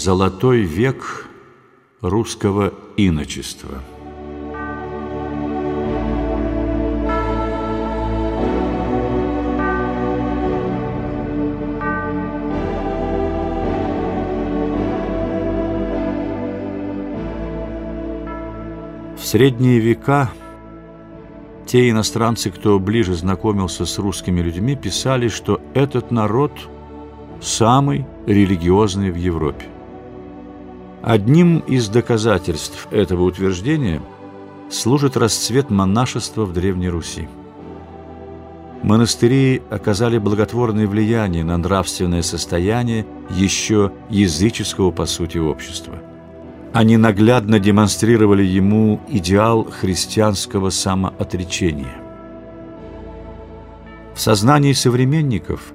Золотой век русского иночества. В средние века те иностранцы, кто ближе знакомился с русскими людьми, писали, что этот народ самый религиозный в Европе. Одним из доказательств этого утверждения служит расцвет монашества в Древней Руси. Монастыри оказали благотворное влияние на нравственное состояние еще языческого по сути общества. Они наглядно демонстрировали ему идеал христианского самоотречения. В сознании современников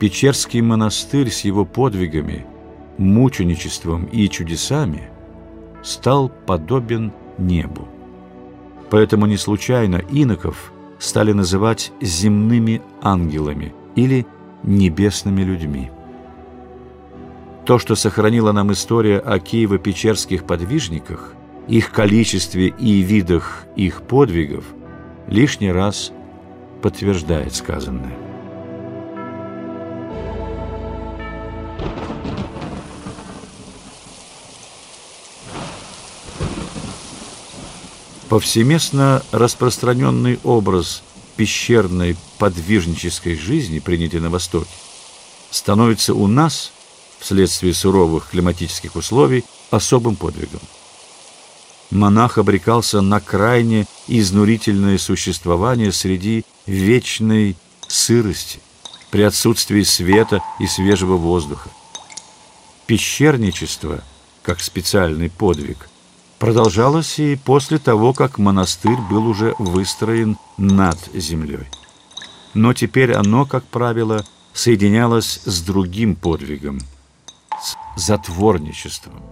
Печерский монастырь с его подвигами – мученичеством и чудесами стал подобен небу. Поэтому не случайно иноков стали называть земными ангелами или небесными людьми. То, что сохранила нам история о Киево-Печерских подвижниках, их количестве и видах их подвигов, лишний раз подтверждает сказанное. Повсеместно распространенный образ пещерной подвижнической жизни, принятый на Востоке, становится у нас, вследствие суровых климатических условий, особым подвигом. Монах обрекался на крайне изнурительное существование среди вечной сырости, при отсутствии света и свежего воздуха. Пещерничество, как специальный подвиг, продолжалось и после того, как монастырь был уже выстроен над землей. Но теперь оно, как правило, соединялось с другим подвигом – с затворничеством.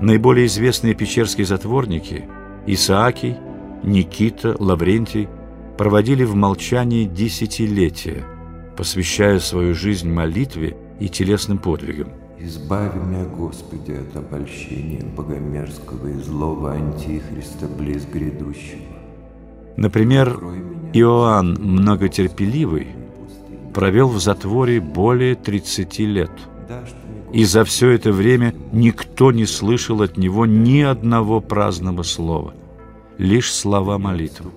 Наиболее известные печерские затворники – Исаакий, Никита, Лаврентий – проводили в молчании десятилетия – посвящая свою жизнь молитве и телесным подвигам. Избави меня, Господи, от обольщения богомерзкого и злого антихриста близ грядущего. Например, Иоанн Многотерпеливый провел в затворе более 30 лет. И за все это время никто не слышал от него ни одного праздного слова, лишь слова молитвы.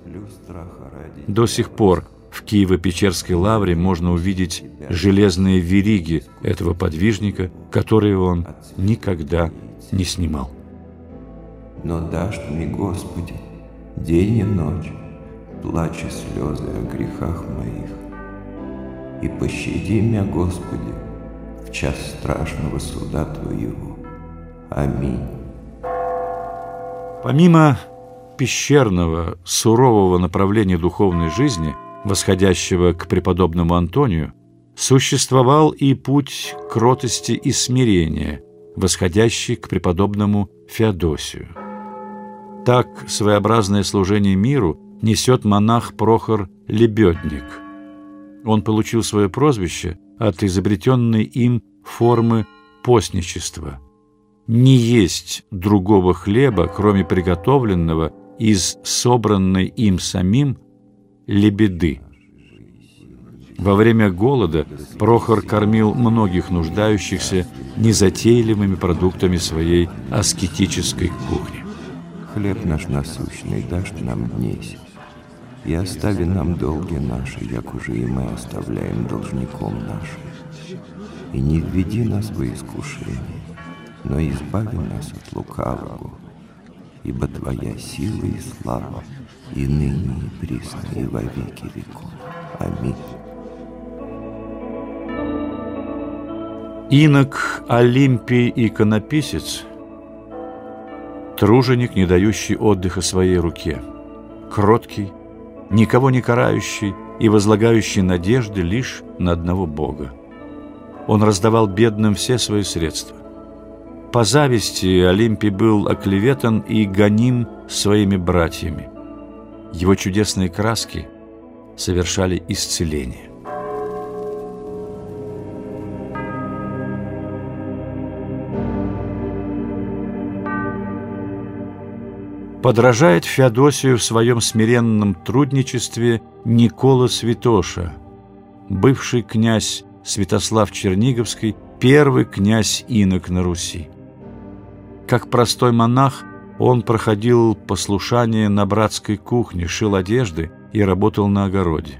До сих пор в Киево-Печерской лавре можно увидеть железные вериги этого подвижника, которые он никогда не снимал. Но дашь мне, Господи, день и ночь, плачь и слезы о грехах моих. И пощади меня, Господи, в час страшного суда Твоего. Аминь. Помимо пещерного, сурового направления духовной жизни – восходящего к преподобному Антонию, существовал и путь кротости и смирения, восходящий к преподобному Феодосию. Так своеобразное служение миру несет монах Прохор Лебедник. Он получил свое прозвище от изобретенной им формы постничества. Не есть другого хлеба, кроме приготовленного из собранной им самим лебеды. Во время голода Прохор кормил многих нуждающихся незатейливыми продуктами своей аскетической кухни. Хлеб наш насущный дашь нам днесь, и остави нам долги наши, як уже и мы оставляем должником нашим. И не введи нас в искушение, но избави нас от лукавого, ибо Твоя сила и слава и ныне, и присно, и во веки веков. Аминь. Инок Олимпий иконописец, труженик, не дающий отдыха своей руке, кроткий, никого не карающий и возлагающий надежды лишь на одного Бога. Он раздавал бедным все свои средства. По зависти Олимпий был оклеветан и гоним своими братьями. Его чудесные краски совершали исцеление. Подражает Феодосию в своем смиренном трудничестве Никола Святоша, бывший князь Святослав Черниговский, первый князь инок на Руси. Как простой монах, он проходил послушание на братской кухне, шил одежды и работал на огороде.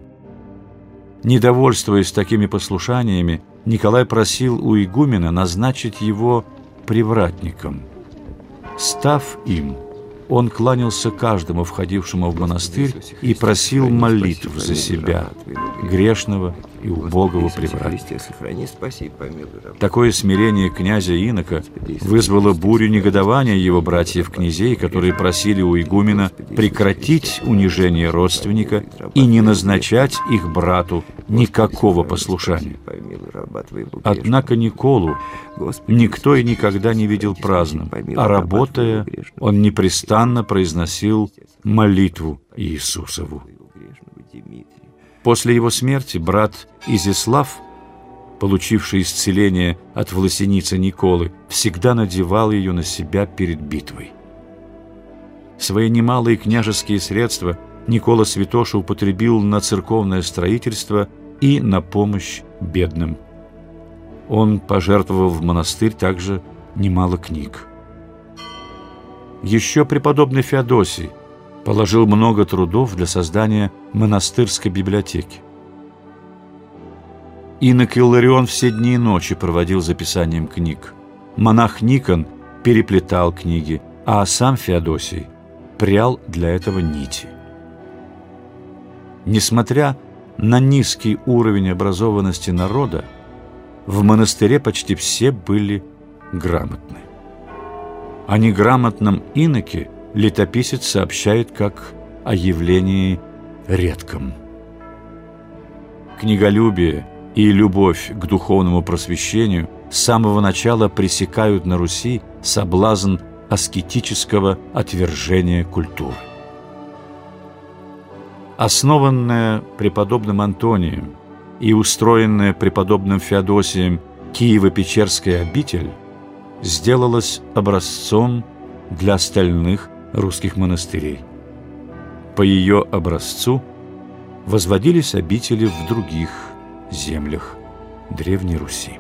Недовольствуясь такими послушаниями, Николай просил у игумена назначить его привратником. Став им – он кланялся каждому входившему в монастырь и просил молитв за себя, грешного и убогого привратника. Такое смирение князя Инока вызвало бурю негодования его братьев-князей, которые просили у игумена прекратить унижение родственника и не назначать их брату никакого послушания. Однако Николу никто и никогда не видел праздным, а работая, он непрестанно произносил молитву Иисусову. После его смерти брат Изяслав, получивший исцеление от власеницы Николы, всегда надевал ее на себя перед битвой. Свои немалые княжеские средства Никола Святоша употребил на церковное строительство и на помощь бедным. Он пожертвовал в монастырь также немало книг. Еще преподобный Феодосий положил много трудов для создания монастырской библиотеки. Инок Илларион все дни и ночи проводил записанием книг. Монах Никон переплетал книги, а сам Феодосий прял для этого нити. Несмотря на низкий уровень образованности народа, в монастыре почти все были грамотны. О неграмотном иноке летописец сообщает как о явлении редком. Книголюбие и любовь к духовному просвещению с самого начала пресекают на Руси соблазн аскетического отвержения культуры. Основанная преподобным Антонием и устроенная преподобным Феодосием Киево-Печерская обитель сделалась образцом для остальных русских монастырей. По ее образцу возводились обители в других землях Древней Руси.